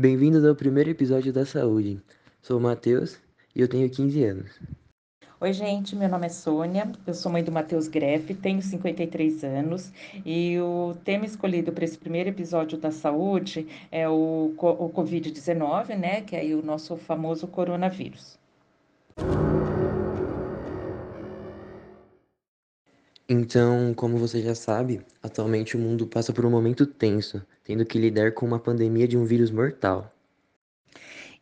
Bem-vindos ao primeiro episódio da Saúde. Sou o Matheus e eu tenho 15 anos. Oi, gente, meu nome é Sônia, eu sou mãe do Matheus Greff, tenho 53 anos e o tema escolhido para esse primeiro episódio da saúde é o, o Covid-19, né, que é o nosso famoso coronavírus. Então, como você já sabe, atualmente o mundo passa por um momento tenso, tendo que lidar com uma pandemia de um vírus mortal.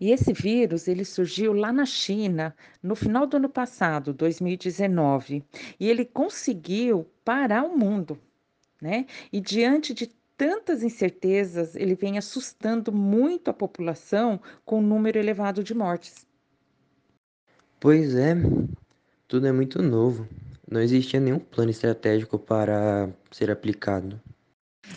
E esse vírus, ele surgiu lá na China, no final do ano passado, 2019, e ele conseguiu parar o mundo, né? E diante de tantas incertezas, ele vem assustando muito a população com um número elevado de mortes. Pois é, tudo é muito novo. Não existia nenhum plano estratégico para ser aplicado.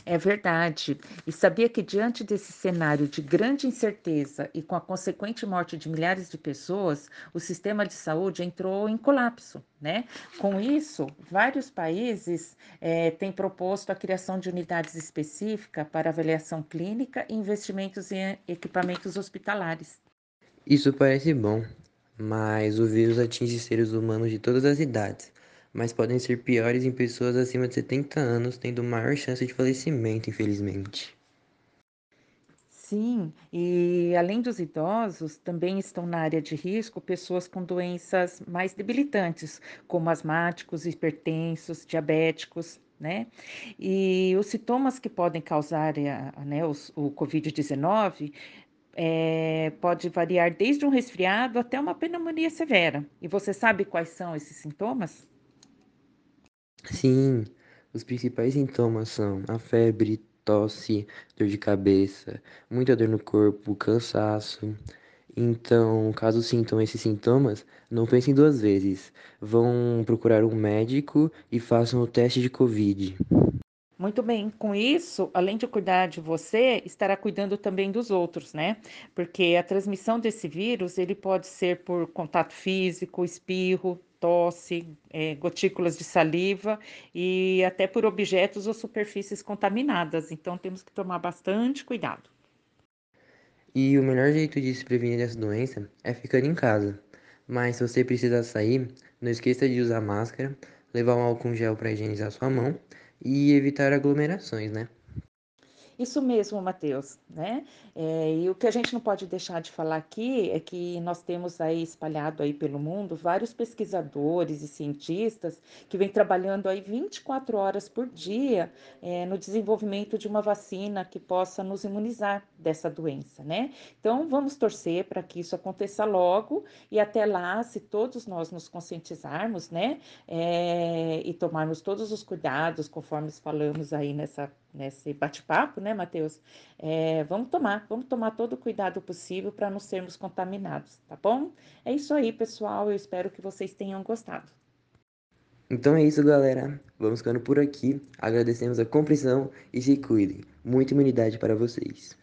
É verdade. E sabia que, diante desse cenário de grande incerteza e com a consequente morte de milhares de pessoas, o sistema de saúde entrou em colapso. Né? Com isso, vários países é, têm proposto a criação de unidades específicas para avaliação clínica e investimentos em equipamentos hospitalares. Isso parece bom, mas o vírus atinge seres humanos de todas as idades mas podem ser piores em pessoas acima de 70 anos, tendo maior chance de falecimento, infelizmente. Sim, e além dos idosos, também estão na área de risco pessoas com doenças mais debilitantes, como asmáticos, hipertensos, diabéticos, né? E os sintomas que podem causar eh, né, o, o Covid-19 é, pode variar desde um resfriado até uma pneumonia severa. E você sabe quais são esses sintomas? Sim, os principais sintomas são a febre, tosse, dor de cabeça, muita dor no corpo, cansaço. Então, caso sintam esses sintomas, não pensem duas vezes. Vão procurar um médico e façam o teste de Covid. Muito bem, com isso, além de cuidar de você, estará cuidando também dos outros, né? Porque a transmissão desse vírus, ele pode ser por contato físico, espirro, tosse, é, gotículas de saliva e até por objetos ou superfícies contaminadas. Então temos que tomar bastante cuidado. E o melhor jeito de se prevenir dessa doença é ficar em casa. Mas se você precisar sair, não esqueça de usar máscara, levar um álcool gel para higienizar sua mão e evitar aglomerações, né? Isso mesmo, Matheus, né? É, e o que a gente não pode deixar de falar aqui é que nós temos aí espalhado aí pelo mundo vários pesquisadores e cientistas que vêm trabalhando aí 24 horas por dia é, no desenvolvimento de uma vacina que possa nos imunizar dessa doença, né? Então vamos torcer para que isso aconteça logo e até lá, se todos nós nos conscientizarmos, né? É, e tomarmos todos os cuidados conforme falamos aí nessa nesse bate-papo, né, Matheus? É, vamos tomar, vamos tomar todo o cuidado possível para não sermos contaminados, tá bom? É isso aí, pessoal. Eu espero que vocês tenham gostado. Então é isso, galera. Vamos ficando por aqui. Agradecemos a compreensão e se cuidem. Muita imunidade para vocês.